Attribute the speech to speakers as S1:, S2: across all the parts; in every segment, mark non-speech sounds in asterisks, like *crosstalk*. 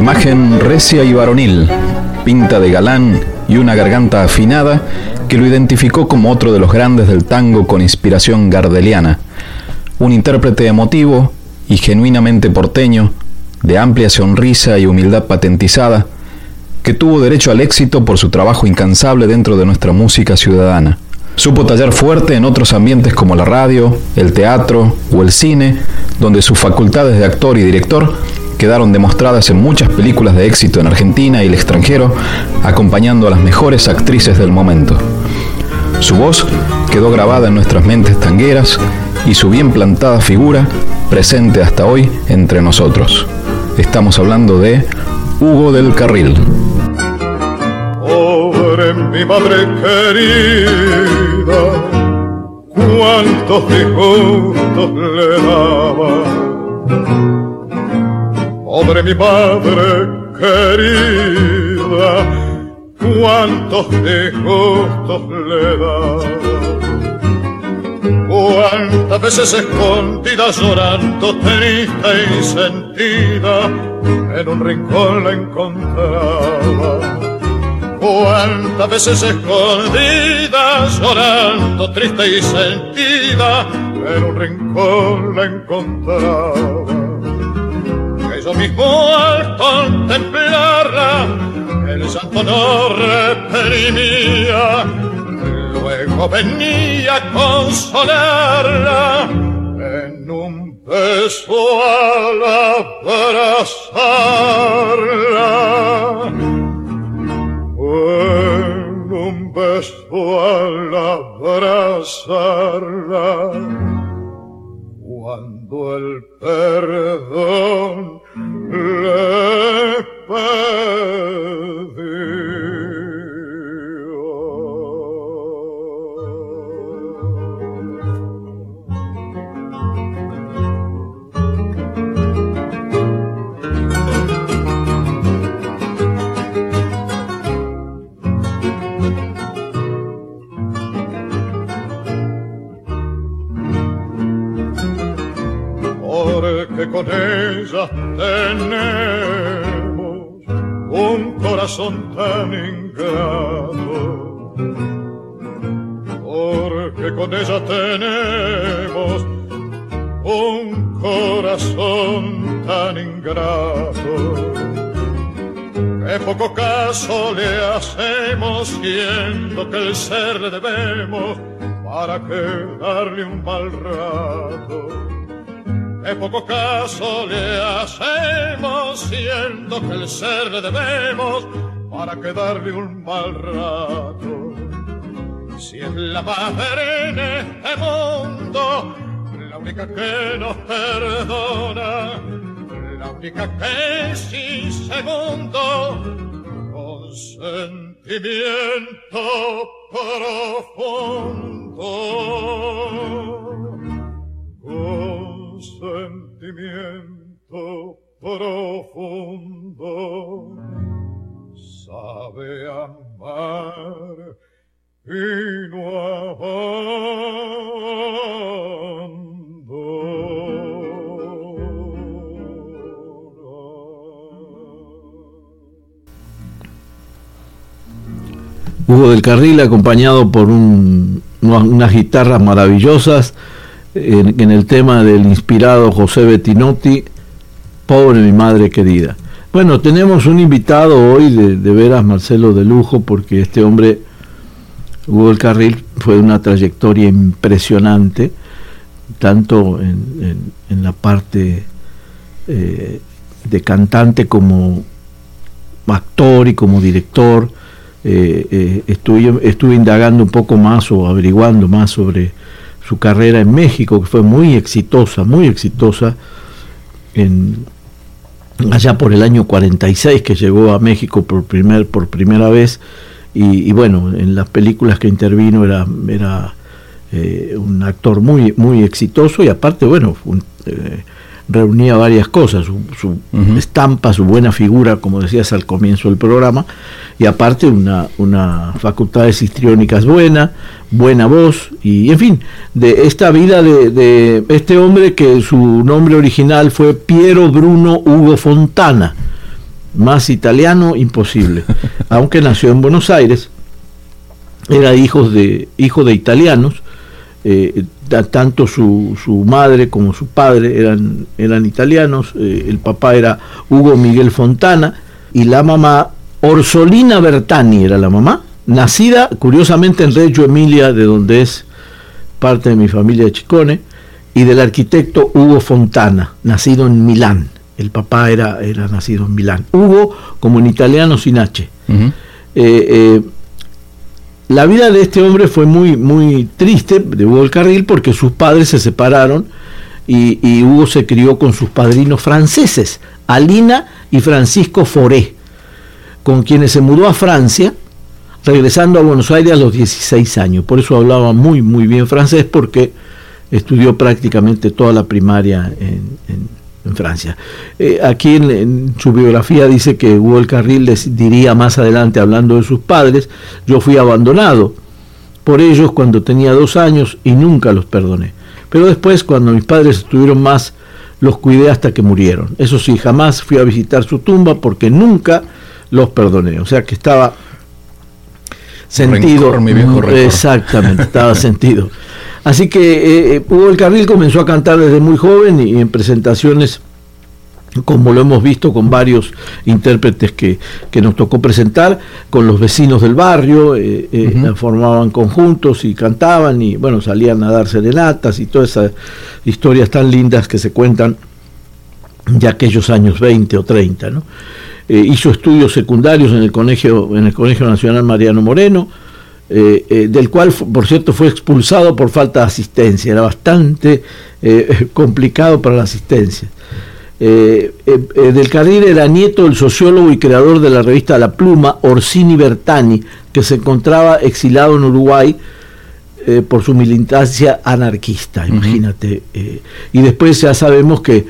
S1: Imagen recia y varonil, pinta de galán y una garganta afinada que lo identificó como otro de los grandes del tango con inspiración gardeliana. Un intérprete emotivo y genuinamente porteño, de amplia sonrisa y humildad patentizada, que tuvo derecho al éxito por su trabajo incansable dentro de nuestra música ciudadana. Supo tallar fuerte en otros ambientes como la radio, el teatro o el cine, donde sus facultades de actor y director quedaron demostradas en muchas películas de éxito en Argentina y el extranjero, acompañando a las mejores actrices del momento. Su voz quedó grabada en nuestras mentes tangueras y su bien plantada figura presente hasta hoy entre nosotros. Estamos hablando de Hugo del Carril.
S2: Pobre mi madre querida, cuántos disgustos le daba Pobre mi madre querida, cuántos disgustos le da. Cuántas veces escondida llorando, triste y sentida, en un rincón la encontraba. Cuántas veces escondida, llorando, triste y sentida, en un rincón la encontraba yo mismo al contemplarla, el santo no reprimía, luego venía a consolarla en un beso al abrazarla. En un beso al abrazarla, cuando el perdón le con ella tenemos un corazón tan ingrato. Porque con ella tenemos un corazón tan ingrato. Que poco caso le hacemos siendo que el ser le debemos para que darle un mal rato que poco caso le hacemos, siendo que el ser le debemos para quedarle un mal rato. Si es la madre en este mundo, la única que nos perdona, la única que sin segundo, con sentimiento profundo sentimiento profundo. Sabe amar y no
S3: Hugo del Carril acompañado por unas guitarras maravillosas en, el tema del inspirado José Bettinotti, Pobre mi madre querida. Bueno, tenemos un invitado hoy de, de veras, Marcelo de Lujo, porque este hombre, Hugo del Carril, fue una trayectoria impresionante, tanto en, la parte eh, de cantante como actor y como director. Eh, eh, estuve, estuve indagando un poco más o averiguando más sobre su carrera en México, que fue muy exitosa, muy exitosa, en, allá por el año 46 que llegó a México por, primer, por primera vez, y, bueno, en las películas que intervino era, era eh, un actor muy, muy exitoso y aparte, bueno, reunía varias cosas, su, estampa, su buena figura, como decías al comienzo del programa, y aparte una, una facultades histriónicas buena, buena voz, y en fin, de esta vida de, de, este hombre que su nombre original fue Piero Bruno Hugo Fontana, más italiano imposible, *laughs* aunque nació en Buenos Aires, era hijo de, hijo de italianos, eh, tanto su, su, madre como su padre eran, eran italianos, eh, el papá era Hugo Miguel Fontana y la mamá Orsolina Bertani era la mamá, nacida curiosamente en Reggio Emilia, de donde es parte de mi familia de Chicone, y del arquitecto Hugo Fontana, nacido en Milán. El papá era, era nacido en Milán. Hugo, como en italiano, sin H. La vida de este hombre fue muy, muy triste, de Hugo del Carril, porque sus padres se separaron y, Hugo se crió con sus padrinos franceses, Alina y Francisco Foré, con quienes se mudó a Francia, regresando a Buenos Aires a los 16 años. Por eso hablaba muy, muy bien francés, porque estudió prácticamente toda la primaria en, en Francia. Eh, aquí en, su biografía dice que Hugo Carril les diría más adelante, hablando de sus padres, yo fui abandonado por ellos cuando tenía dos años y nunca los perdoné. Pero después, cuando mis padres estuvieron más, los cuidé hasta que murieron. Eso sí, jamás fui a visitar su tumba porque nunca los perdoné. O sea que estaba sentido. exactamente, estaba *laughs* sentido. Así que eh, eh, Hugo el Carril comenzó a cantar desde muy joven y en presentaciones como lo hemos visto con varios intérpretes que, nos tocó presentar, con los vecinos del barrio, eh, formaban conjuntos y cantaban y bueno, salían a dar serenatas y todas esas historias tan lindas que se cuentan de aquellos años 20 o 30. ¿no? hizo estudios secundarios en el Colegio, en el Colegio Nacional Mariano Moreno, eh, eh, del cual, por cierto, fue expulsado por falta de asistencia. Era bastante eh, *laughs* complicado para la asistencia. del Carril era nieto del sociólogo y creador de la revista La Pluma, Orsini Bertani, que se encontraba exilado en Uruguay por su militancia anarquista, imagínate. y después ya sabemos que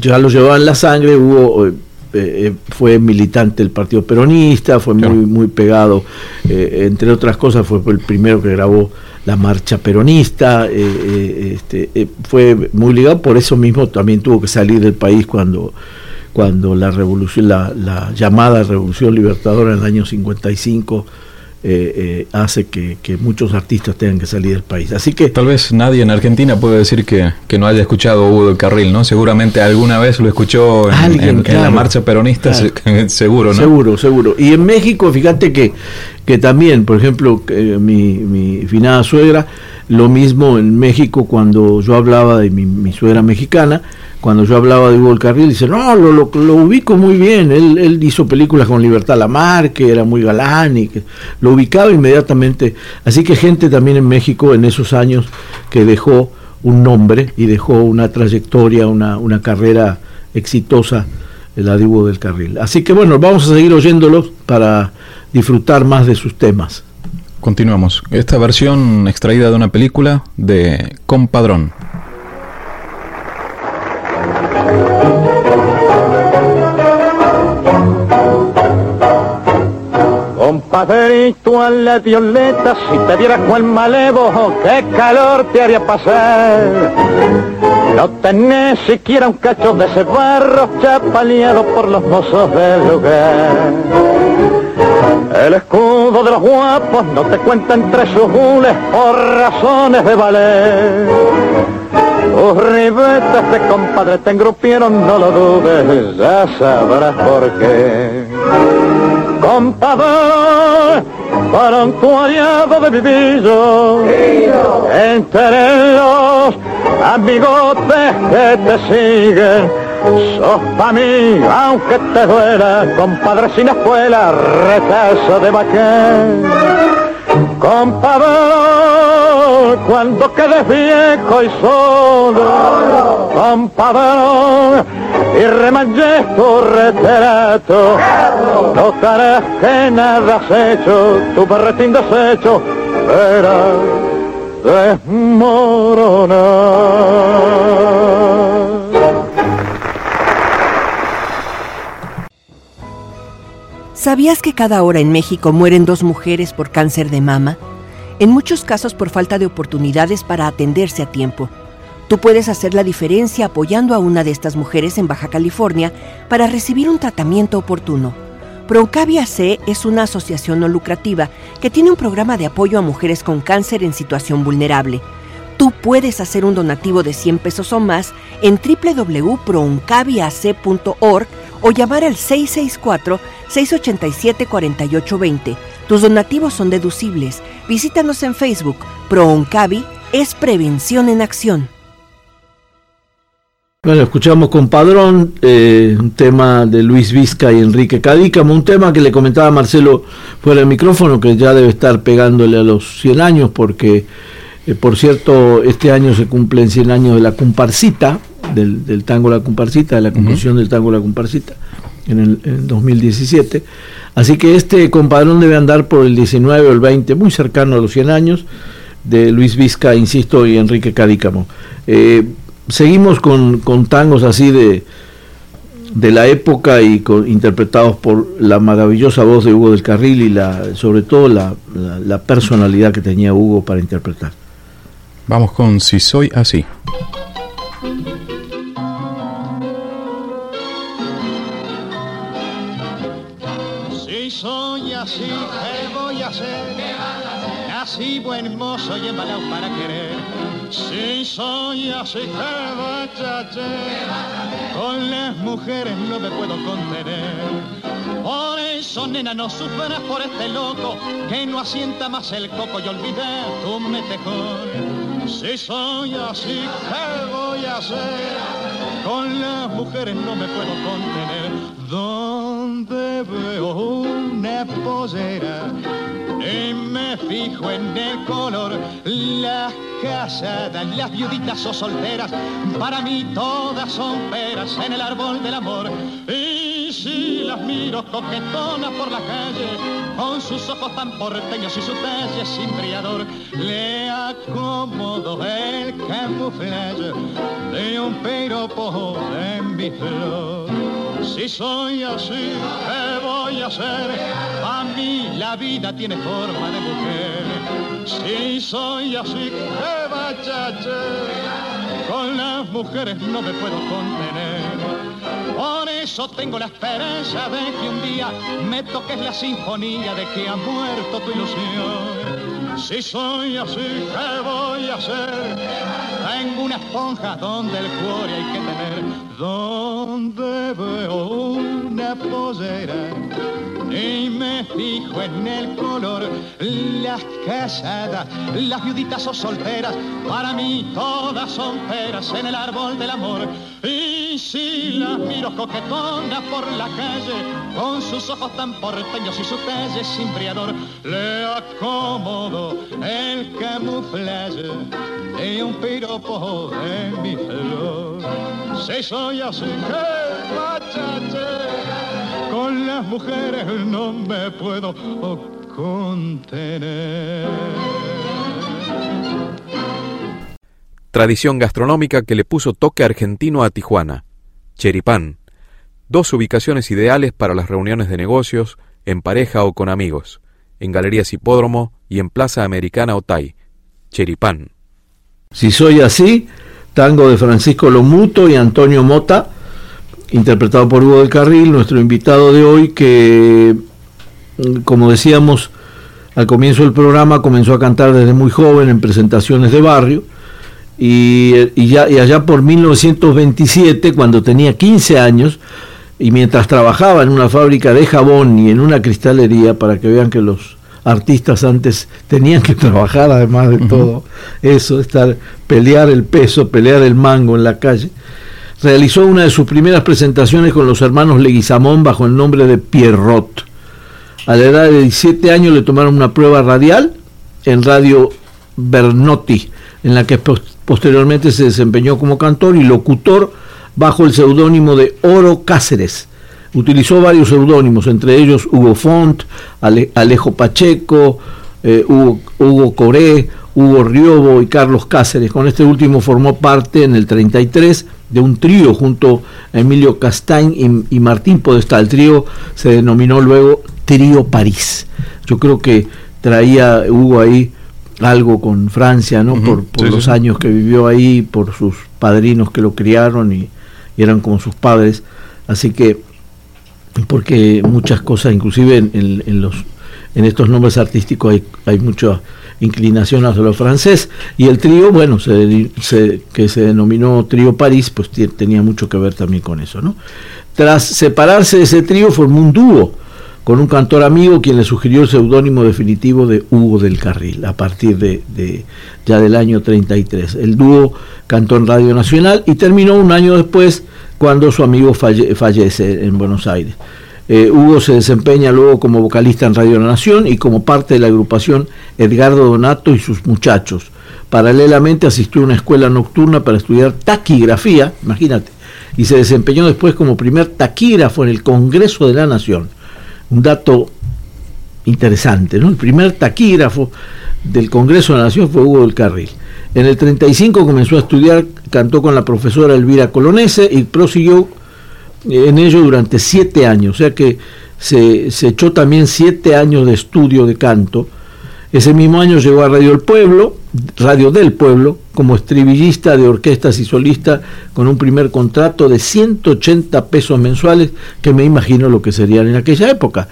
S3: ya lo llevaba en la sangre, hubo eh, eh, fue militante del Partido Peronista, fue muy, muy pegado, eh, entre otras cosas, fue el primero que grabó la marcha peronista, este, fue muy ligado, por eso mismo también tuvo que salir del país cuando, cuando la revolución, la, la llamada revolución libertadora en el año 55 eh, eh, hace que, muchos artistas tengan que salir del país. Así que
S1: tal vez nadie en Argentina puede decir que, no haya escuchado Hugo del Carril, ¿no? Seguramente alguna vez lo escuchó en, la marcha peronista, *laughs* seguro, ¿no?
S3: Seguro, seguro. Y en México, fíjate que, que también, por ejemplo, mi, mi finada suegra, lo mismo en México cuando yo hablaba de mi, mi suegra mexicana, cuando yo hablaba de Hugo del Carril, dice, no, lo, lo, ubico muy bien, él, él, hizo películas con Libertad Lamar, que era muy galán y que lo ubicaba inmediatamente. Así que gente también en México en esos años que dejó un nombre y dejó una trayectoria, una, una carrera exitosa, la de Hugo del Carril. Así que bueno, vamos a seguir oyéndolos para disfrutar más de sus temas.
S1: Continuamos. Esta versión extraída de una película de Compadrón.
S4: Compadrito a la violeta, si te vieras cual malevo, qué calor te haría pasar. No tenés siquiera un cacho de ese barro chapaleado por los mozos del lugar. El escudo de los guapos no te cuenta entre sus gules por razones de valer. Tus ribetas de compadre te engrupieron, no lo dudes, ya sabrás por qué. Compadre, para un aliado de vivillo, entre los amigotes que te siguen, sos pa' mí, aunque te duela, compadre sin escuela, retazo de bacán. Compadre, cuando quedes viejo y solo, compadre, y remanches tu retrato, notarás que nada has hecho, tu berretín deshecho, verás desmoronar.
S5: ¿Sabías que cada hora en México mueren dos mujeres por cáncer de mama? En muchos casos por falta de oportunidades para atenderse a tiempo. Tú puedes hacer la diferencia apoyando a una de estas mujeres en Baja California para recibir un tratamiento oportuno. Proncavia C es una asociación no lucrativa que tiene un programa de apoyo a mujeres con cáncer en situación vulnerable. Tú puedes hacer un donativo de 100 pesos o más en www.proncaviac.org o llamar al 664-687-4820. Tus donativos son deducibles. Visítanos en Facebook. ProOncavi es prevención en acción.
S3: Bueno, escuchamos con Padrón eh, un tema de Luis Vizca y Enrique Cadícamo, un tema que le comentaba Marcelo fuera del micrófono, que ya debe estar pegándole a los 100 años, porque, eh, por cierto, este año se cumplen 100 años de la comparsita, del, tango La Comparsita, de la conclusión del tango La Comparsita, en el en 2017. Así que este compadrón debe andar por el 19 o el 20, muy cercano a los 100 años, de Luis Vizca, insisto, y Enrique Cadícamo. Eh, seguimos con, con, tangos así de, de la época y interpretados por la maravillosa voz de Hugo del Carril y la, sobre todo la, la, la personalidad que tenía Hugo para interpretar.
S1: Vamos con Si Soy Así.
S6: Así, ¿qué voy a hacer? Así buen mozo y para querer. Si soy así, ¿qué voy a hacer? Con las mujeres no me puedo contener. Por eso, nena, no sufras por este loco que no asienta más el coco y olvida tu metejón. Si soy así, ¿qué voy a hacer? Con las mujeres no me puedo contener. Donde veo posera y me fijo en el color, las casadas, las viuditas o solteras, para mí todas son peras en el árbol del amor. Y si las miro coquetonas por la calle, con sus ojos tan porteños y su talle simbriador, le acomodo el camuflaje de un piropo de mi flor. Si soy así, ¿qué voy a hacer? A mí la vida tiene forma de mujer. Si soy así, ¿qué vaya a hacer? Con las mujeres no me puedo contener. Por eso tengo la esperanza de que un día me toques la sinfonía de que ha muerto tu ilusión. Si soy así, ¿qué voy a hacer? Tengo una esponja donde el cuore hay que tener, donde veo una pollera y me fijo en el color, las casadas, las viuditas o solteras, para mí todas son peras en el árbol del amor. Y si las miro coquetonas por la calle, con sus ojos tan porteños y su talle simbriador, le acomodo el camuflaje de un piropo de mi flor. Si soy así, que machate, con las mujeres no me puedo contener.
S7: Tradición gastronómica que le puso toque argentino a Tijuana. Cheripán. Dos ubicaciones ideales para las reuniones de negocios, en pareja o con amigos. en Galerías Hipódromo y en Plaza Americana Otay, Cheripán.
S3: Si soy así, tango de Francisco Lomuto y Antonio Mota, interpretado por Hugo del Carril, nuestro invitado de hoy, que, como decíamos al comienzo del programa, comenzó a cantar desde muy joven en presentaciones de barrio, y, ya, y allá por 1927, cuando tenía 15 años, y mientras trabajaba en una fábrica de jabón y en una cristalería, para que vean que los artistas antes tenían que trabajar además de todo eso, estar, pelear el peso, pelear el mango en la calle. Realizó una de sus primeras presentaciones con los hermanos Leguizamón bajo el nombre de Pierrot. A la edad de 17 años le tomaron una prueba radial en Radio Bernotti, en la que posteriormente se desempeñó como cantor y locutor bajo el seudónimo de Oro Cáceres Utilizó varios seudónimos, entre ellos Hugo Font, Alejo Pacheco, eh, Hugo, Coré, Hugo Riobo y Carlos Cáceres. Con este último formó parte en el 33 de un trío junto a Emilio Castañ y, Martín Podestá. El trío se denominó luego Trío París. Yo creo que traía Hugo ahí algo con Francia, ¿no? por, los años que vivió ahí, por sus padrinos que lo criaron y eran como sus padres. Así que porque muchas cosas, inclusive en, los en estos nombres artísticos hay, hay mucha inclinación hacia lo francés y el trío, bueno, se, que se denominó trío París, pues tenía mucho que ver también con eso, ¿no? Tras separarse de ese trío formó un dúo con un cantor amigo quien le sugirió el seudónimo definitivo de Hugo del Carril a partir de, ya del año 33. El dúo cantó en Radio Nacional y terminó un año después cuando su amigo fallece en Buenos Aires. Eh, Hugo se desempeña luego como vocalista en Radio Nación y como parte de la agrupación Edgardo Donato y sus muchachos. Paralelamente asistió a una escuela nocturna para estudiar taquigrafía, imagínate, y se desempeñó después como primer taquígrafo en el Congreso de la Nación. Un dato interesante, ¿no? El primer taquígrafo del Congreso de la Nación fue Hugo del Carril. En el 35 comenzó a estudiar, cantó con la profesora Elvira Colonese y prosiguió en ello durante siete años, o sea que se, echó también siete años de estudio de canto. Ese mismo año llegó a Radio El Pueblo, Radio del Pueblo, como estribillista de orquestas y solista, con un primer contrato de 180 pesos mensuales, que me imagino lo que serían en aquella época.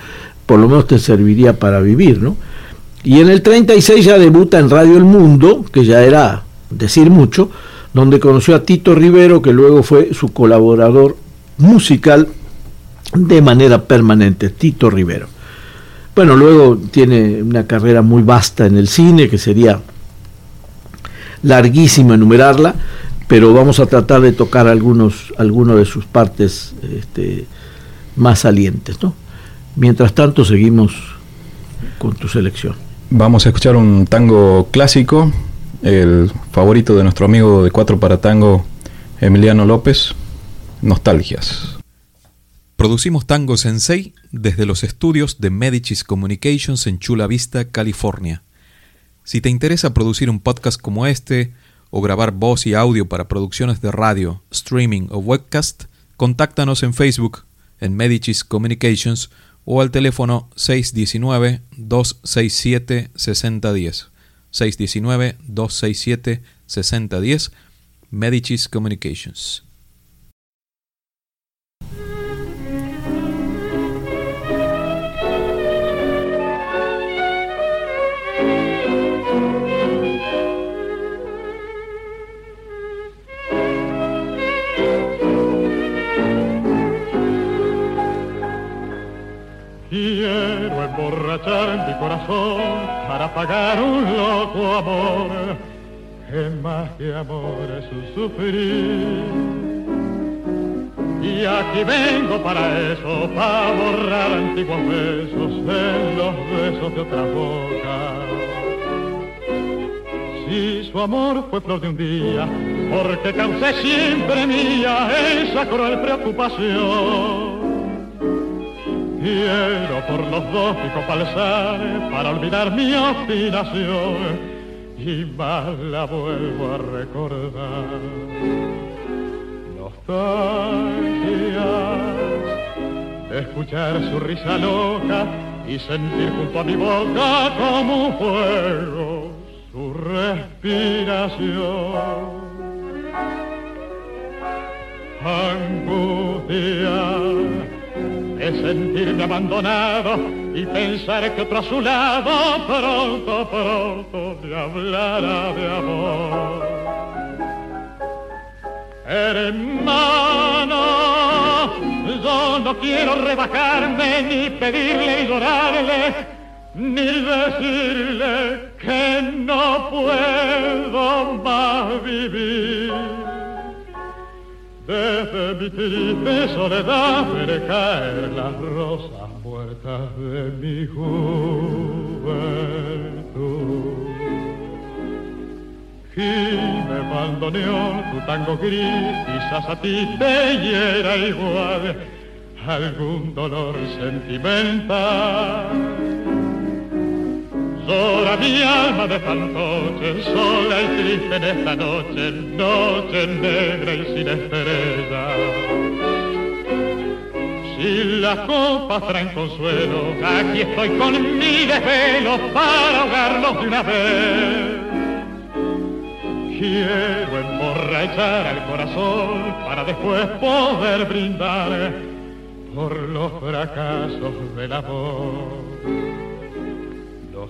S3: Por lo menos te serviría para vivir, ¿no? Y en el 36 ya debuta en Radio El Mundo, que ya era decir mucho, donde conoció a Tito Rivero, que luego fue su colaborador musical de manera permanente, Tito Rivero. Bueno, luego tiene una carrera muy vasta en el cine, que sería larguísima enumerarla, pero vamos a tratar de tocar algunos, algunos de sus partes este, más salientes. ¿no? Mientras tanto, seguimos con tu selección.
S1: Vamos a escuchar un tango clásico, el favorito de nuestro amigo de Cuatro para Tango, Emiliano López, Nostalgias.
S7: Producimos Tango Sensei desde los estudios de Medicis Communications en Chula Vista, California. Si te interesa producir un podcast como este, o grabar voz y audio para producciones de radio, streaming o webcast, contáctanos en Facebook en Medicis Communications o al teléfono 619-267-6010. 619-267-6010, Medicis Communications.
S6: Emborrachar mi corazón para pagar un loco amor, que más que amor es un sufrir. Y aquí vengo para eso, para borrar antiguos besos en los besos de otra boca. Si su amor fue flor de un día, porque causé siempre mía esa cruel preocupación. Quiero por los dos pico palzar para olvidar mi obstinación y más la vuelvo a recordar. Nostalgia, escuchar su risa loca y sentir junto a mi boca como un fuego su respiración. Angustia sentirme abandonado y pensar que otro a su lado pronto, pronto me hablará de amor. Hermano, yo no quiero rebajarme ni pedirle y llorarle, ni decirle que no puedo más vivir. Desde mi triste soledad veré caer las rosas muertas de mi juventud. me bandoneón, tu tango gris, quizás a ti te hiera igual algún dolor sentimental Llora mi alma de fantoche, sola y triste en esta noche, noche negra y sin estrella. Si las copas traen consuelo, aquí estoy con mi desvelo para ahogarlos de una vez. Quiero emborrachar al corazón para después poder brindar por los fracasos del amor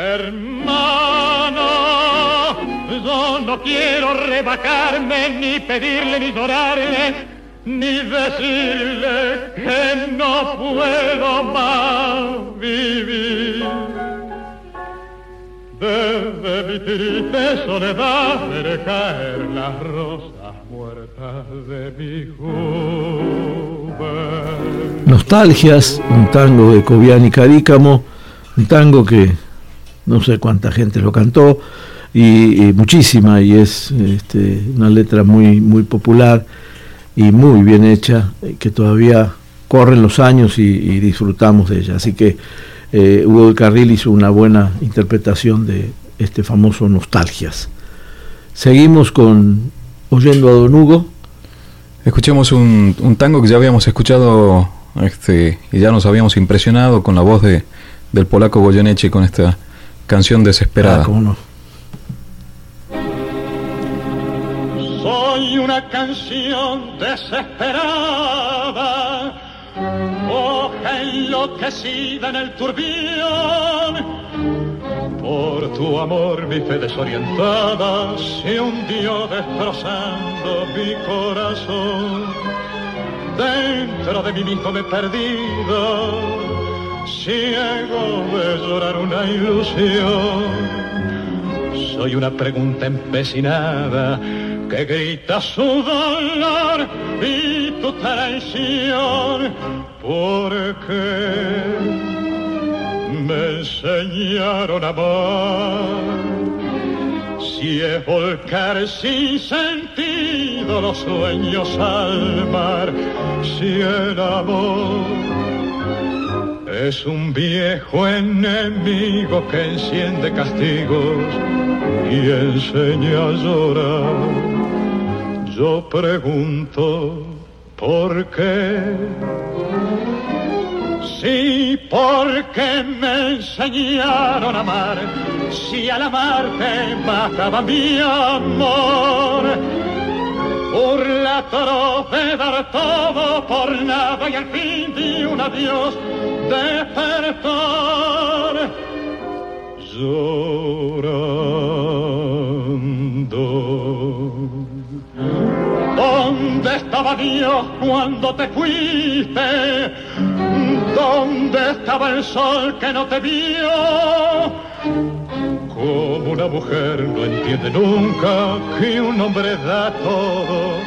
S6: Hermano, yo no quiero rebajarme, ni pedirle, ni llorarle, ni decirle que no puedo más vivir. Desde mi triste soledad veré caer las rosas muertas de mi juventud.
S3: Nostalgias, un tango de Cobian y Carícamo, un tango que no sé cuánta gente lo cantó, y, muchísima, y es este, una letra muy, muy popular y muy bien hecha, eh, que todavía corren los años y, disfrutamos de ella. Así que eh, Hugo del Carril hizo una buena interpretación de este famoso Nostalgias. Seguimos con Oyendo a Don Hugo.
S1: Escuchemos un, un tango que ya habíamos escuchado este, y ya nos habíamos impresionado con la voz de, del polaco Goyeneche con esta Canción desesperada.
S3: Ah,
S6: Soy una canción desesperada, hoja enloquecida en el turbión. Por tu amor mi fe desorientada se hundió destrozando mi corazón. Dentro de mí mismo me he perdido ciego de llorar una ilusión. Soy una pregunta empecinada que grita su dolor y tu traición. ¿Por qué me enseñaron a amar? Si es volcar sin sentido los sueños al mar, si el amor es un viejo enemigo que enciende castigos y enseña a llorar. Yo pregunto, ¿por qué? Sí, porque me enseñaron a amar, si al amarte mataba mi amor. Burla de dar todo por nada y al fin de un adiós despertar llorando. ¿Dónde estaba Dios cuando te fuiste? ¿Dónde estaba el sol que no te vio? Como una mujer no entiende nunca que un hombre da todo,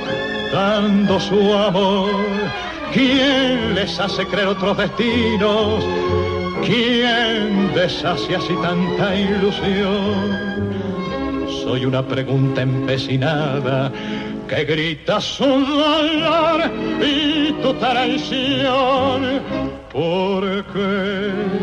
S6: dando su amor ¿Quién les hace creer otros destinos? ¿Quién deshace así tanta ilusión? Soy una pregunta empecinada que grita su dolor y tu traición. ¿Por qué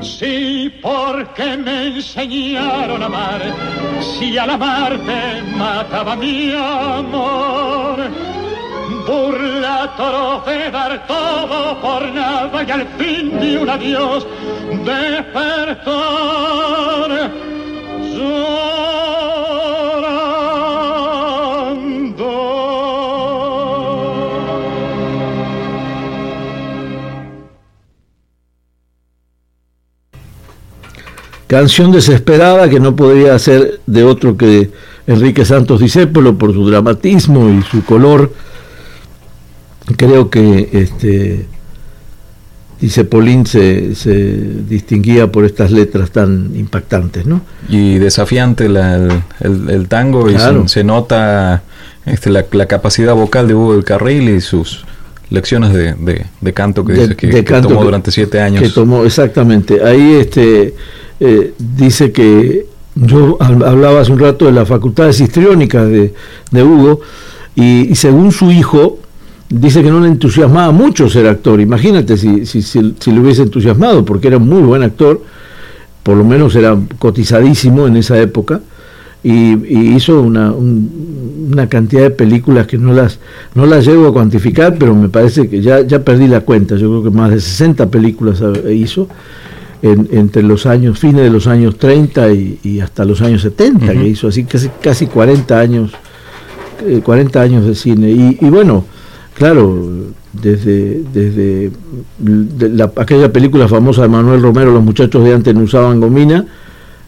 S6: Sí, porque me enseñaron a amar. Si al amarte mataba mi amor burla toro de dar todo por nada y al fin de un adiós despertar
S3: Canción desesperada que no podría ser de otro que Enrique Santos Discépolo por su dramatismo y su color creo que este dice Polín se, se, distinguía por estas letras tan impactantes, ¿no?
S1: Y desafiante la, el, el, tango y se, se, nota este, la, la, capacidad vocal de Hugo del Carril y sus lecciones de, de, de canto que, de, dice que, que tomó durante siete años.
S3: Que tomó, exactamente. Ahí este, eh, dice que yo hablaba hace un rato de las facultades histriónicas de, de Hugo y, según su hijo, dice que no le entusiasmaba mucho ser actor. Imagínate si, si, le hubiese entusiasmado, porque era un muy buen actor, por lo menos era cotizadísimo en esa época, y, hizo una, un, una, cantidad de películas que no las, no las llego a cuantificar, pero me parece que ya, ya perdí la cuenta, yo creo que más de 60 películas hizo. En, entre los años, fines de los años 30 y, y hasta los años 70, uh -huh. que hizo así casi, casi 40 años, eh, 40 años de cine. Y, y bueno, claro, desde, desde de la, aquella película famosa de Manuel Romero, Los muchachos de antes no usaban gomina,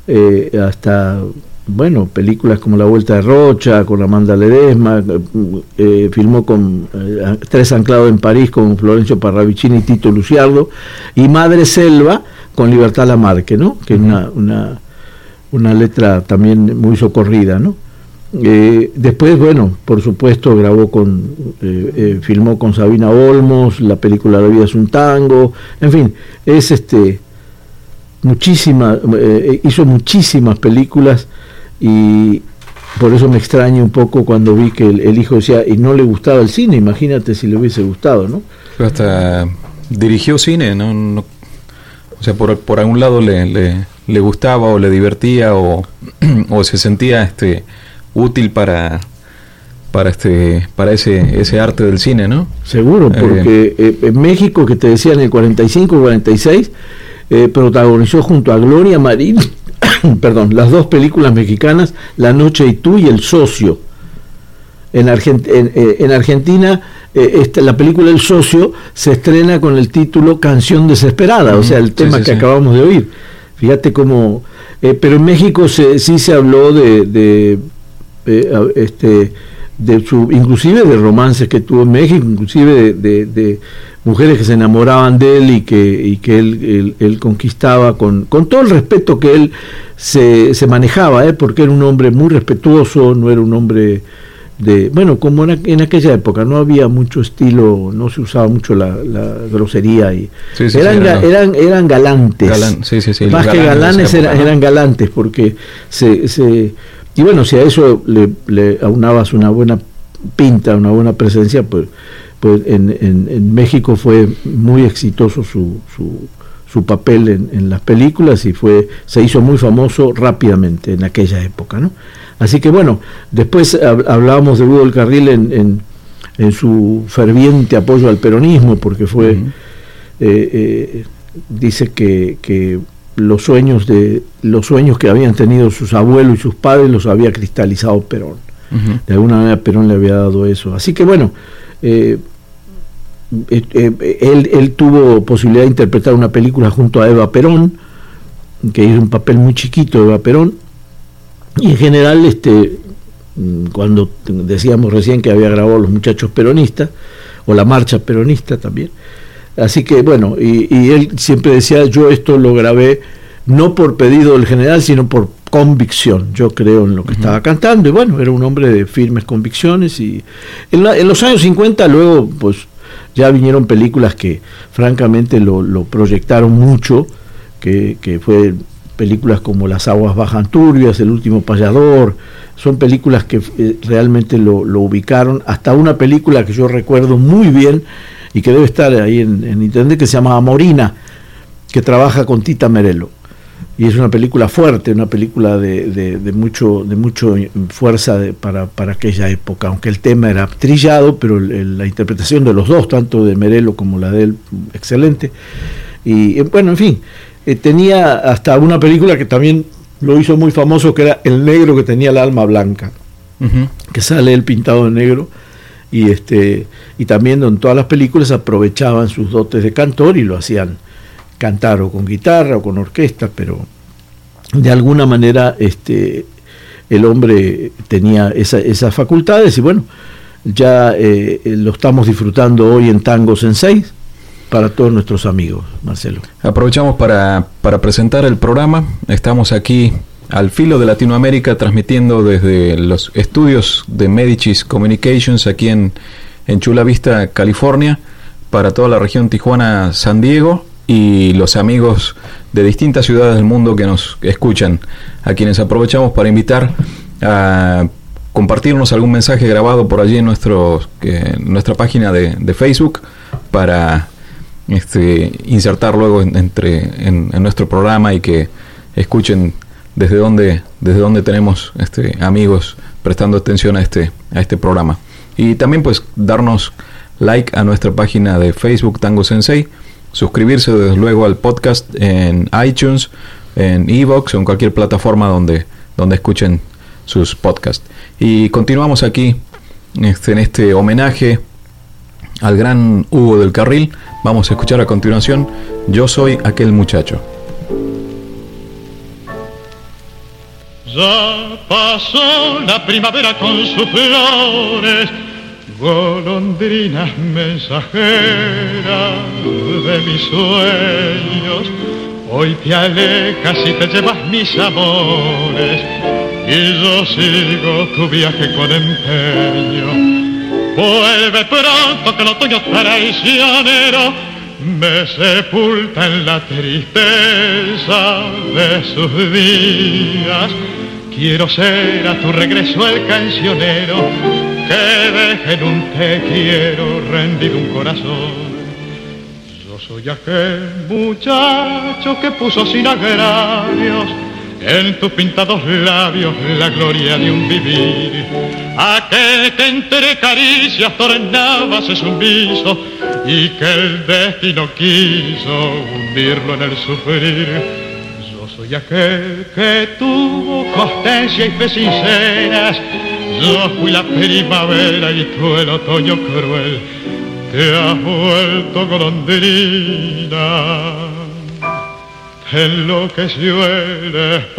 S3: eh, hasta, bueno, películas como La Vuelta de Rocha, con Amanda Ledesma, eh, filmó con eh, Tres anclados en París con Florencio Parravicini y Tito Luciardo, y Madre Selva con Libertad Lamarque, ¿no? Que es uh -huh. una, una, una letra también muy socorrida, ¿no? Eh, después, bueno, por supuesto, grabó con, eh, eh, filmó con Sabina Olmos, la película La vida es un tango, en fin, es este, muchísimas, hizo muchísimas películas y por eso me extraña un poco cuando vi que el, el, hijo decía, y no le gustaba el cine, imagínate si le hubiese gustado, ¿no?
S1: Pero hasta dirigió cine, ¿no? no o sea, por, por algún lado le, le, le gustaba o le divertía o, *clears throat* o se sentía este útil para para este para ese ese arte del cine, ¿no?
S3: Seguro, porque eh, en México que te decía en el 45 46 eh, protagonizó junto a Gloria Marín, *coughs* perdón, las dos películas mexicanas La noche y tú y El socio. En, Argent en, eh, en Argentina esta, la película El socio se estrena con el título Canción desesperada, uh -huh. o sea, el tema sí, sí, que sí. acabamos de oír. Fíjate cómo pero en México se, sí se habló de, de eh, este, de su, inclusive de romances que tuvo en México, inclusive de, de, de mujeres que se enamoraban de él y que, y que él, él, él conquistaba con, con, todo el respeto que él se, se manejaba, ¿eh? porque era un hombre muy respetuoso, no era un hombre de, bueno, como en, en, aquella época no había mucho estilo, no se usaba mucho la, la grosería y
S1: sí, sí,
S3: eran,
S1: sí,
S3: eran, eran galantes, más que galanes época, eran, eran, galantes porque se, se y bueno, si a eso le, le, aunabas una buena pinta, una buena presencia, pues, pues en, en, en México fue muy exitoso su, su, su papel en, en, las películas y fue se hizo muy famoso rápidamente en aquella época, ¿no? Así que bueno, después hablábamos de Hugo del Carril en, en, en, su ferviente apoyo al peronismo, porque fue, uh -huh. eh, eh, dice que, que los sueños de los sueños que habían tenido sus abuelos y sus padres los había cristalizado Perón. Uh -huh. De alguna manera Perón le había dado eso. Así que bueno, eh, eh, él, él, tuvo posibilidad de interpretar una película junto a Eva Perón, que hizo un papel muy chiquito de Eva Perón. Y en general, este, mm, cuando decíamos recién que había grabado Los Muchachos Peronistas, o La Marcha Peronista también. Así que bueno, y, y él siempre decía, yo esto lo grabé no por pedido del general, sino por convicción. Yo creo en lo que estaba cantando y bueno, era un hombre de firmes convicciones y en, los años 50 luego pues ya vinieron películas que francamente lo, proyectaron mucho, que, que, fue películas como Las aguas bajan turbias, El último payador, son películas que eh, realmente lo, ubicaron, hasta una película que yo recuerdo muy bien y que debe estar ahí en, en internet que se llama Morina, que trabaja con Tita Merelo y es una película fuerte, una película de, de, mucho de mucho fuerza para, para, aquella época, aunque el tema era trillado, pero la interpretación de los dos, tanto de Merelo como la de él, excelente. Y bueno, en fin, eh, tenía hasta una película que también lo hizo muy famoso, que era El negro que tenía el alma blanca, que sale él pintado de negro. Y, este, y también en todas las películas aprovechaban sus dotes de cantor y lo hacían cantar o con guitarra o con orquesta, pero de alguna manera este, el hombre tenía esas facultades y bueno, ya eh, lo estamos disfrutando hoy en Tango Sensei para todos nuestros amigos, Marcelo.
S1: Aprovechamos para, para presentar el programa, estamos aquí al filo de Latinoamérica transmitiendo desde los estudios de Medicis Communications aquí en, en Chula Vista, California, para toda la región Tijuana-San Diego y los amigos de distintas ciudades del mundo que nos escuchan, a quienes aprovechamos para invitar a compartirnos algún mensaje grabado por allí en nuestro, nuestra página de, Facebook para este, insertar luego en, entre, en, nuestro programa y que escuchen desde dónde, desde dónde tenemos este, amigos prestando atención a este, a este programa. Y también pues darnos like a nuestra página de Facebook Tango Sensei suscribirse desde luego al podcast en iTunes, en Evox o en cualquier plataforma donde, donde escuchen sus podcasts. Y continuamos aquí este, en este homenaje al gran Hugo del Carril. Vamos a escuchar a continuación Yo soy aquel muchacho.
S6: Ya pasó la primavera con sus flores golondrinas mensajeras de mis sueños, hoy te alejas y te llevas mis amores, y yo sigo tu viaje con empeño. Vuelve pronto que el otoño traicionero me sepulta en la tristeza de sus días. Quiero ser a tu regreso el cancionero que deje en un te quiero rendido un corazón. Yo soy aquel muchacho que puso sin agravios en tus pintados labios la gloria de un vivir. Aquel que entre caricias tornaba ese zumbizo y que el destino quiso hundirlo en el sufrir. Yo soy aquel que tuvo constancia y fe sinceras yo fui la primavera y tú el otoño cruel. Te has vuelto golondrina. Enloqueció el espacio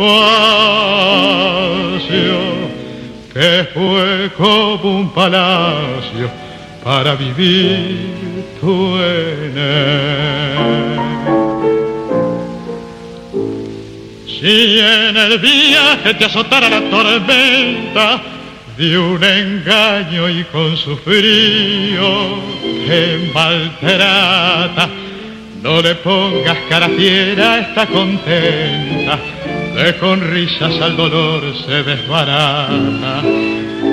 S6: que fue como un palacio para vivir tú en él. Si en el viaje te azotara la tormenta, de un engaño y con su frío te maltrata. No le pongas cara fiera, está contenta, que con risas al dolor se desbarata.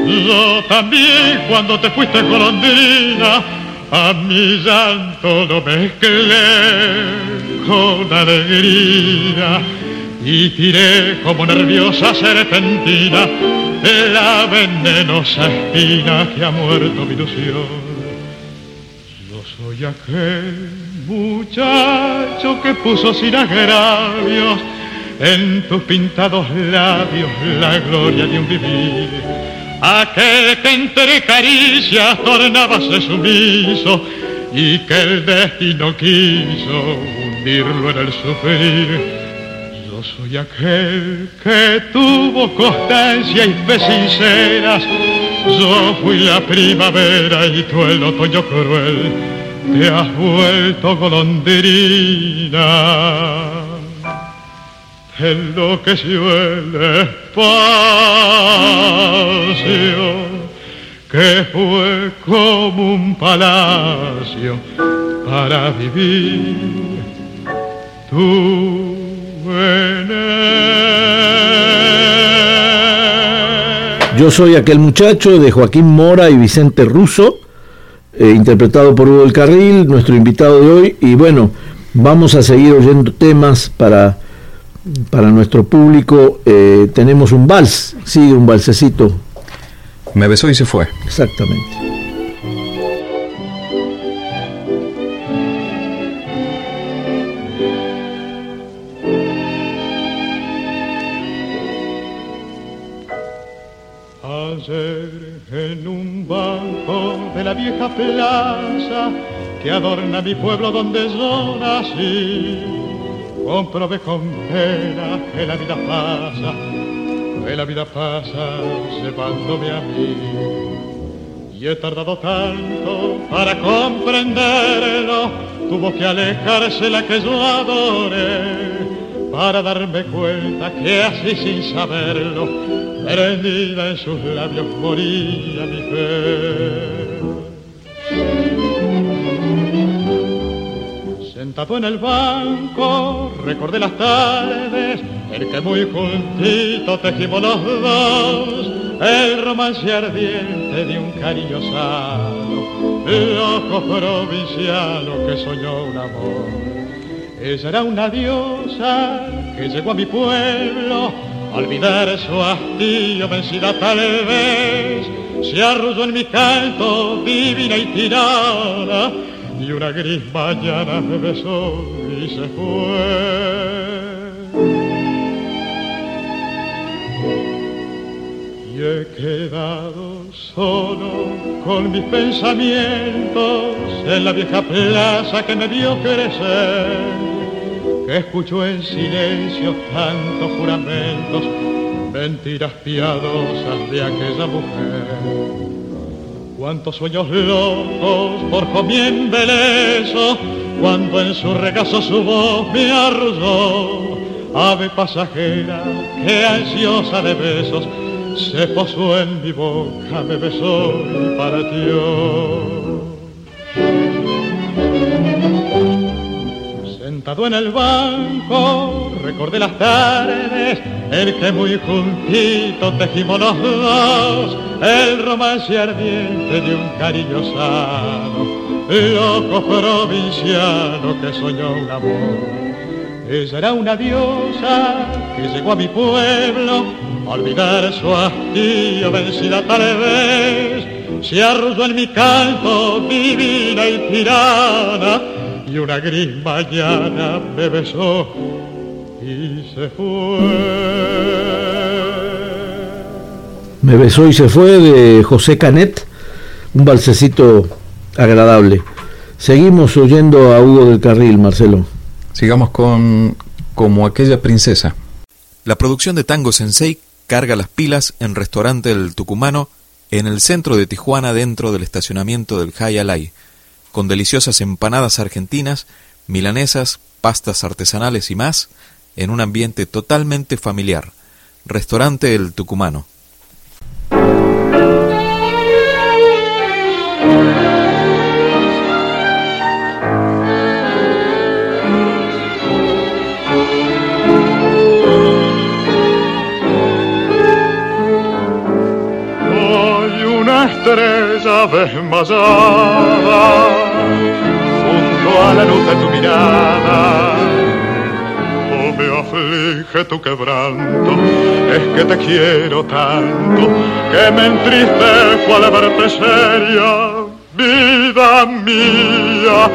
S6: Yo también cuando te fuiste golondrina, a mi llanto lo mezclé con alegría y tiré como nerviosa serpentina la venenosa espina que ha muerto mi ilusión. Yo soy aquel muchacho que puso sin agravios en tus pintados labios la gloria de un vivir. Aquel que entre caricias tornábase sumiso y que el destino quiso hundirlo en el sufrir Yo soy aquel que tuvo constancia y fe sinceras. Yo fui la primavera y tú el otoño cruel. Te has vuelto golondrina. Enloqueció el espacio que fue como un palacio para vivir tú en
S3: Yo soy aquel muchacho de Joaquín Mora y Vicente Russo, eh, interpretado por Hugo del Carril, nuestro invitado de hoy, y bueno, vamos a seguir oyendo temas para, para nuestro público. Eh, tenemos un vals, sigue un valsecito
S1: me besó y se fue.
S3: Exactamente.
S6: Vieja plaza que adorna mi pueblo donde yo nací, comprobé con pena que la vida pasa que la vida pasa llevándome a mí. Y he tardado tanto para comprenderlo, tuvo que alejarse la que yo adoré, para darme cuenta que así sin saberlo, prendida en sus labios moría mi fe. Sentado en el banco, recordé las tardes el que muy juntito tejimos los dos, el romance ardiente de un cariño sano, loco provinciano que soñó un amor. Ella era una diosa que llegó a mi pueblo, olvidar su hastío vencida tal vez, se arrulló en mi canto divina y tirana, y una gris mañana me besó y se fue. Y he quedado solo con mis pensamientos en la vieja plaza que me vio crecer, que escuchó en silencio tantos juramentos, mentiras piadosas de aquella mujer. Cuántos sueños locos por mi embeleso, cuando en su regazo su voz me arrulló, ave pasajera que ansiosa de besos se posó en mi boca, me besó y partió. Sentado en el banco, recordé las tardes, el que muy juntito tejimos los dos, el romance ardiente de un cariño sano, loco provinciano que soñó un amor. Ella era una diosa que llegó a mi pueblo olvidar su hastío vencida tal vez, se arrulló en mi canto divina y tirana, y una gris mañana me besó y se fue.
S3: Me besó y se fue de José Canet, un balsecito agradable. Seguimos oyendo a Hugo del Carril, Marcelo.
S1: Sigamos con Como aquella princesa.
S7: La producción de Tango Sensei carga las pilas en Restaurante del Tucumano en el centro de Tijuana dentro del estacionamiento del Alay, con deliciosas empanadas argentinas, milanesas, pastas artesanales y más, en un ambiente totalmente familiar. Restaurante El Tucumano.
S6: estrella desmayada junto a la luz de tu mirada. Aflige tu quebranto, es que te quiero tanto, que me entristezco al verte seria, vida mía,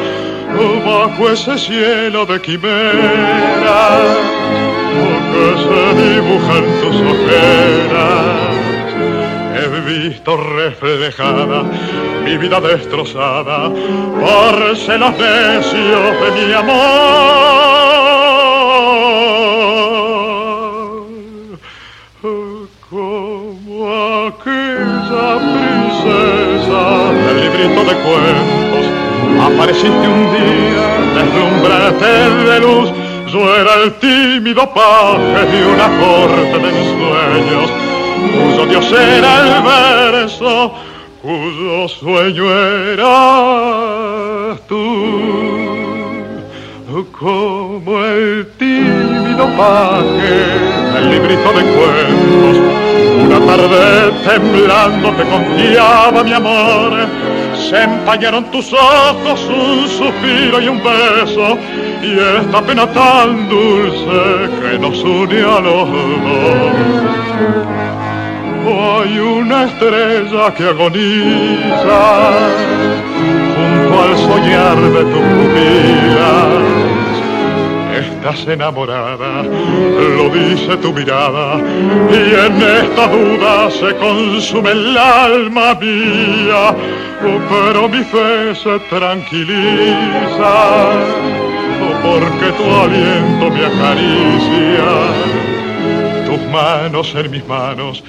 S6: bajo ese cielo de quimera, que se dibuja en tus ojeras. He visto reflejada mi vida destrozada por celos necios de mi amor. aquella princesa del librito de cuentos. Apareciste un día, deslumbrate de luz. Yo era el tímido paje de una corte de ensueños, cuyo dios era el verso, cuyo sueño era tú. Como el tímido paje del librito de cuentos, una tarde temblando te confiaba mi amor, se empañaron tus ojos, un suspiro y un beso, y esta pena tan dulce que nos une a los dos. Hay una estrella que agoniza junto al soñar de tu pupilas. Estás enamorada, lo dice tu mirada, y en esta duda se consume el alma mía, pero mi fe se tranquiliza, porque tu aliento me acaricia tus manos en mis manos,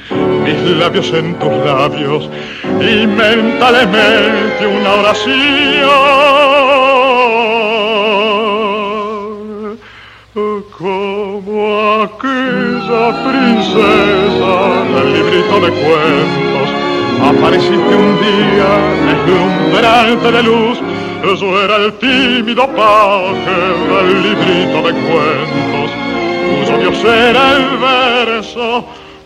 S6: mis labios en tus labios, y mentalmente una oración. Como aquella princesa del librito de cuentos, apareciste un día deslumbrante de luz, yo era el tímido paje del librito de cuentos cuyo Dios era el verso,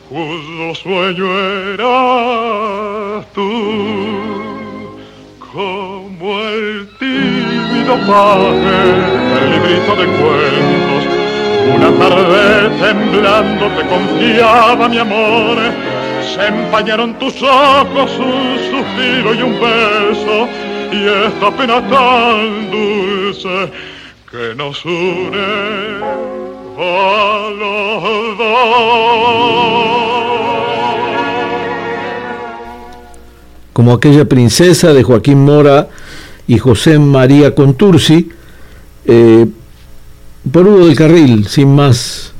S6: cuyo sueño era tú. Como el tímido paje del librito de cuentos, una tarde temblando te confiaba mi amor, se empañaron tus ojos, un suspiro y un beso, y esta pena tan dulce que nos une a los
S3: como aquella princesa de Joaquín Mora y José María Contursi, eh, por Hugo del Carril, sin más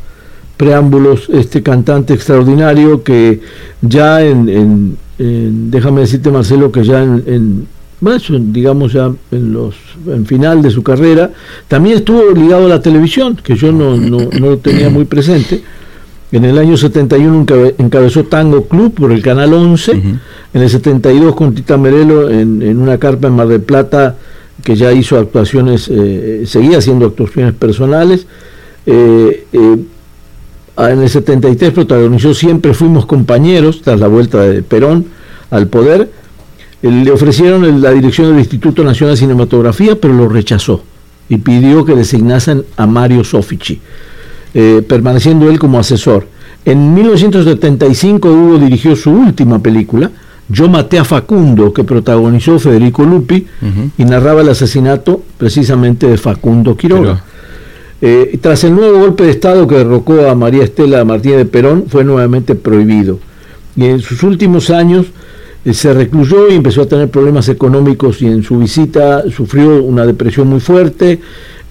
S3: preámbulos, este cantante extraordinario que ya en, en- en- déjame decirte Marcelo, que ya en, en- bueno, digamos ya en los en final de su carrera, también estuvo ligado a la televisión, que yo no, no, no lo tenía muy presente. En el año 71 encabe- encabezó Tango Club por el Canal 11. En el 72 con Tita Merelo en, en una carpa en Mar del Plata que ya hizo actuaciones, eh, seguía haciendo actuaciones personales. Eh, eh, en el 73 protagonizó Siempre fuimos compañeros tras la vuelta de Perón al poder. Le ofrecieron la dirección del Instituto Nacional de Cinematografía, pero lo rechazó y pidió que designasen a Mario Sofici permaneciendo él como asesor. En 1975 Hugo dirigió su última película, Yo maté a Facundo, que protagonizó Federico Lupi y narraba el asesinato precisamente de Facundo Quiroga.
S1: Quiroga.
S3: Eh, tras el nuevo golpe de Estado que derrocó a María Estela Martínez de Perón, fue nuevamente prohibido. Y en sus últimos años eh, se recluyó y empezó a tener problemas económicos y en su visita sufrió una depresión muy fuerte.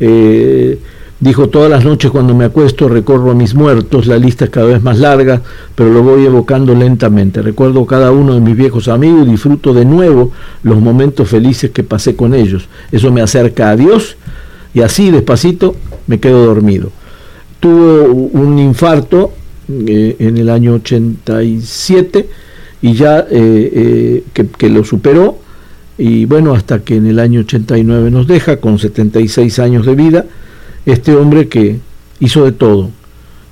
S3: Eh, dijo, todas las noches cuando me acuesto recorro a mis muertos, la lista es cada vez más larga, pero lo voy evocando lentamente. Recuerdo cada uno de mis viejos amigos y disfruto de nuevo los momentos felices que pasé con ellos. Eso me acerca a Dios y así despacito me quedo dormido. Tuvo un infarto eh, en el año 87 y ya eh, eh, que, lo superó y bueno, hasta que en el año 89 nos deja con 76 años de vida, este hombre que hizo de todo,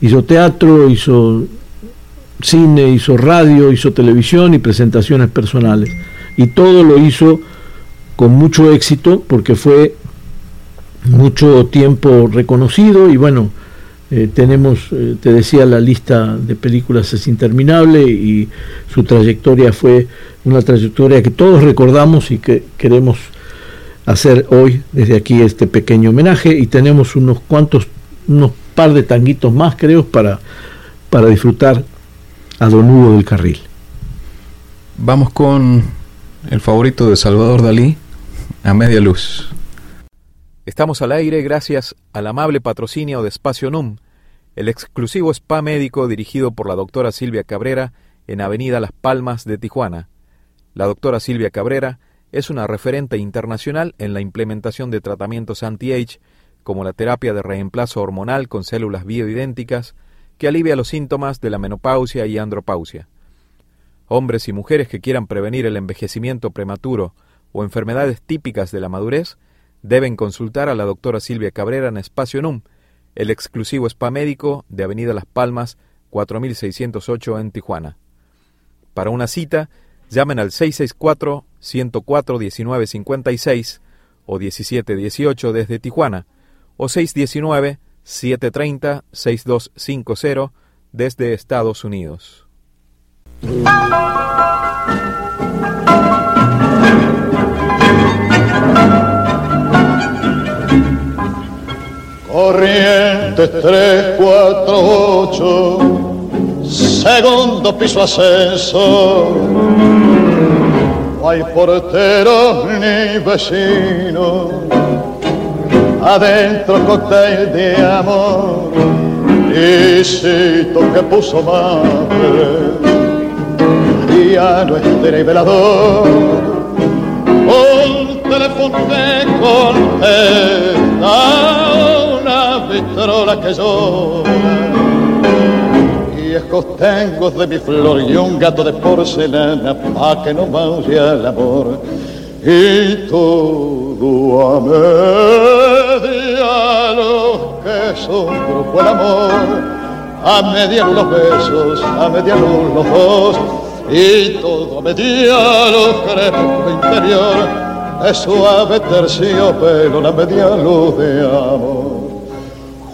S3: hizo teatro, hizo cine, hizo radio, hizo televisión y presentaciones personales. Y todo lo hizo con mucho éxito porque fue mucho tiempo reconocido y bueno, eh, tenemos, eh, te decía, la lista de películas es interminable y su trayectoria fue una trayectoria que todos recordamos y que queremos hacer hoy desde aquí este pequeño homenaje y tenemos unos cuantos, unos par de tanguitos más creo para, para disfrutar a Don Hugo del Carril.
S1: Vamos con el favorito de Salvador Dalí, A Media Luz.
S7: Estamos al aire gracias al amable patrocinio de Espacio NUM, el exclusivo spa médico dirigido por la doctora Silvia Cabrera en Avenida Las Palmas de Tijuana. La doctora Silvia Cabrera es una referente internacional en la implementación de tratamientos anti-age, como la terapia de reemplazo hormonal con células bioidénticas, que alivia los síntomas de la menopausia y andropausia. Hombres y mujeres que quieran prevenir el envejecimiento prematuro o enfermedades típicas de la madurez deben consultar a la doctora Silvia Cabrera en Espacio NUM, el exclusivo spa médico de Avenida Las Palmas 4608 en Tijuana. Para una cita, llamen al 664-104-1956 o 1718 desde Tijuana o 619-730-6250 desde Estados Unidos.
S2: Corrientes 348, segundo piso ascenso. No hay portero ni vecino, adentro cóctel de amor, lisito que puso madre, no estera y velador. Un teléfono de contesta una vitrola que llora y escostengos de mi flor y un gato de porcelana pa' que no maulle el amor. Y todo a media luz que un grupo el amor a media los besos a media luz los dos. Y todo a media luz interior es suave terciopelo la media luz de amor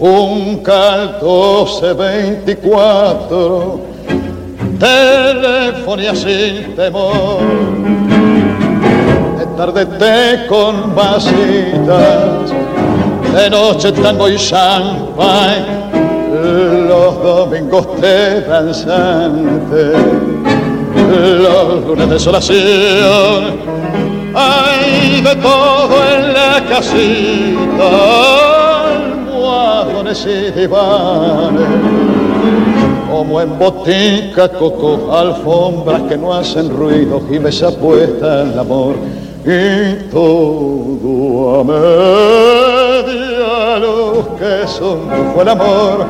S2: Junca 1224, telefonía sin temor. De tarde té con vasitas, de noche tango y champagne, los domingos té danzante, los lunes de desolación. Hay de todo en la casita almohadones y como en botica, coco, alfombras que no hacen ruido se apuesta el amor. Y todo a media luz que son fue el amor.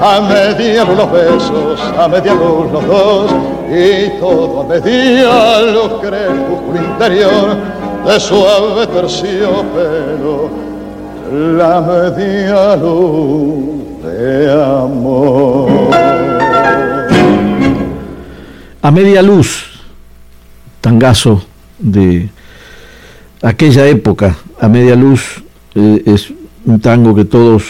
S2: A media luz los besos, a media luz los dos, y todo a media luz crepúsculo interior de suave terciopelo la media luz de amor.
S3: A media luz, tangazo de aquella época, a media luz eh, es un tango que todos,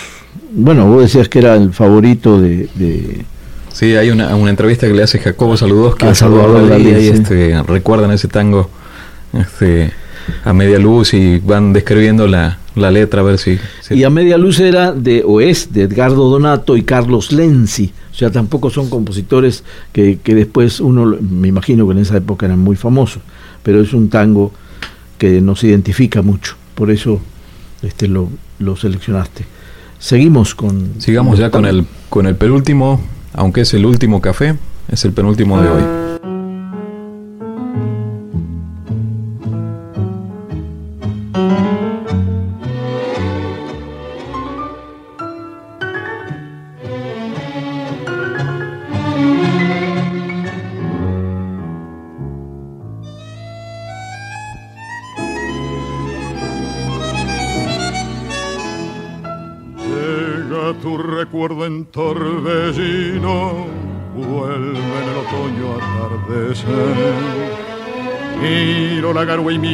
S3: bueno, vos decías que era el favorito de... de
S1: Sí, hay una, una, entrevista que le hace Jacobo Saludos que
S3: a Salvador Dalí,
S1: y este, recuerdan ese tango este, a media luz y van describiendo la, la letra a ver si, si,
S3: Y a media luz era de, o es de Edgardo Donato y Carlos Lenzi. O sea, tampoco son compositores que, que después uno, me imagino que en esa época eran muy famosos, pero es un tango que nos identifica mucho. Por eso este lo, lo seleccionaste. Seguimos con...
S1: Sigamos ya con el, con el penúltimo, aunque es el último café, es el penúltimo de hoy.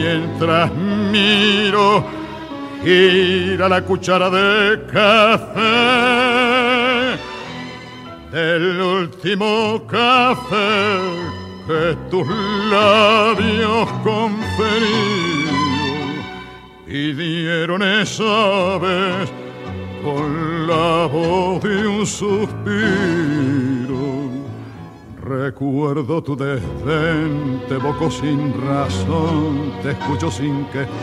S2: Mientras miro gira la cuchara de café del último café que tus labios conferían y dieron esa vez con la voz de un suspiro. Recuerdo tu desdén, te evoco sin razón, te escucho sin que estés.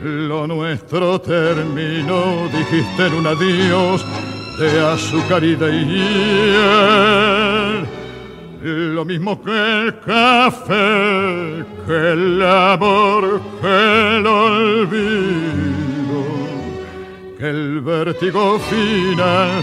S2: Lo nuestro terminó, dijiste en un adiós de azúcar y de hiel.
S6: lo mismo que el café, que el amor, que el olvido, que el vértigo final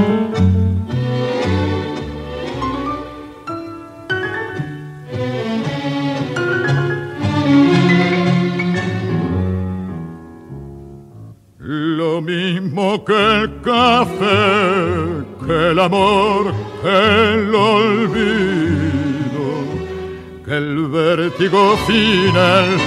S6: Final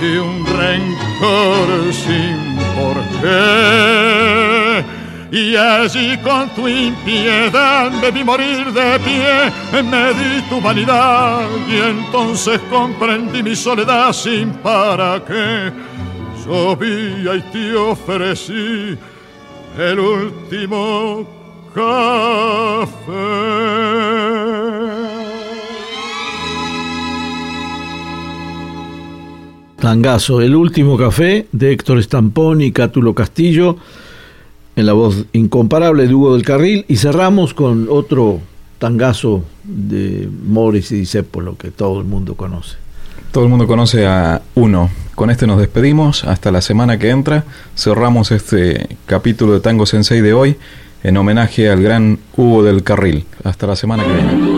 S6: de un rencor sin por qué. Y allí con tu impiedad me morir de pie, me di tu vanidad y entonces comprendí mi soledad sin para qué. Llovía y te ofrecí el último café.
S3: Tangazo, el último café de Héctor Estampón y Cátulo Castillo, en la voz incomparable de Hugo del Carril, y cerramos con otro tangazo de Morris y Disépolo que todo el mundo conoce.
S1: Todo el mundo conoce a uno. Con este nos despedimos. Hasta la semana que entra. Cerramos este capítulo de Tango Sensei de hoy en homenaje al gran Hugo del Carril. Hasta la semana que viene.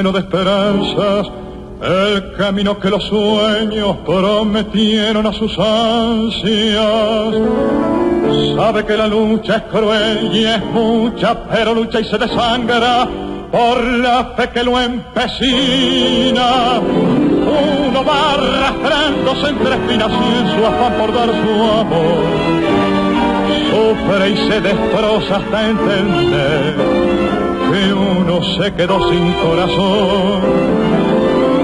S6: Lleno de esperanzas el camino que los sueños prometieron a sus ansias. Sabe que la lucha es cruel y es mucha, pero lucha y se desangra por la fe que lo empecina. Uno va arrastrándose entre espinas y en su afán por dar su amor. Sufre y se destroza hasta entender que uno se quedó sin corazón.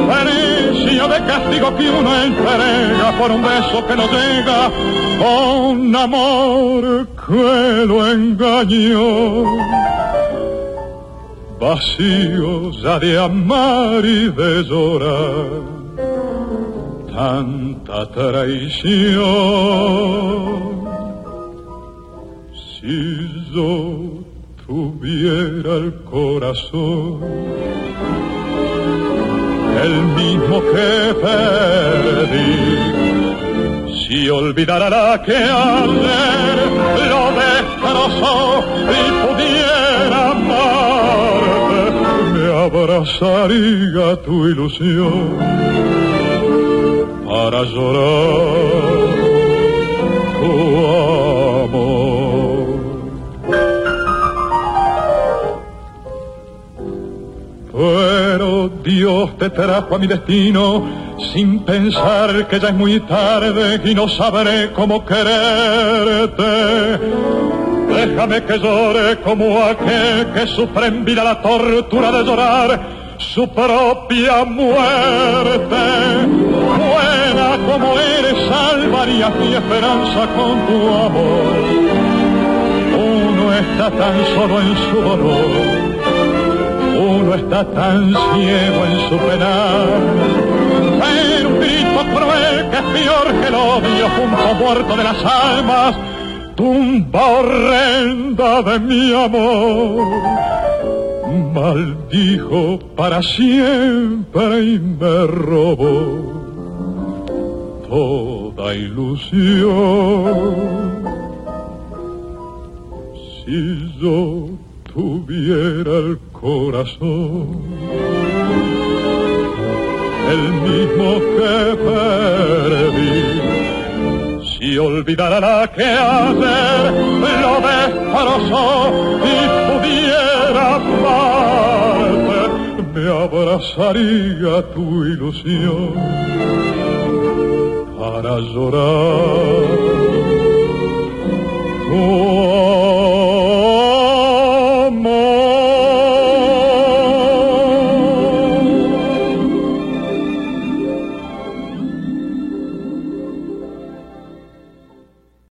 S6: Precio de castigo que uno entrega por un beso que no llega, con amor que lo engañó. Vacío ya de amar y de llorar, tanta traición. Si yo tuviera el corazón el mismo que perdí. Si olvidara que ayer lo destrozó y pudiera amarte, me abrazaría tu ilusión para llorar tu amor. Pero Dios te trajo a mi destino sin pensar que ya es muy tarde y no sabré cómo quererte. Déjame que llore como aquel que sufre en vida la tortura de llorar su propia muerte. Buena como eres, salvarías mi esperanza con tu amor. Uno está tan solo en su dolor está tan ciego en su penal. Pero un grito cruel que es peor que el odio, junto muerto de las almas, tumba horrenda de mi amor. Maldijo para siempre y me robó toda ilusión. Si yo tuviera el corazón. El mismo que perdí. Si olvidara la que hacer, lo destrozó y pudiera amarte, me abrazaría tu ilusión para llorar. Oh,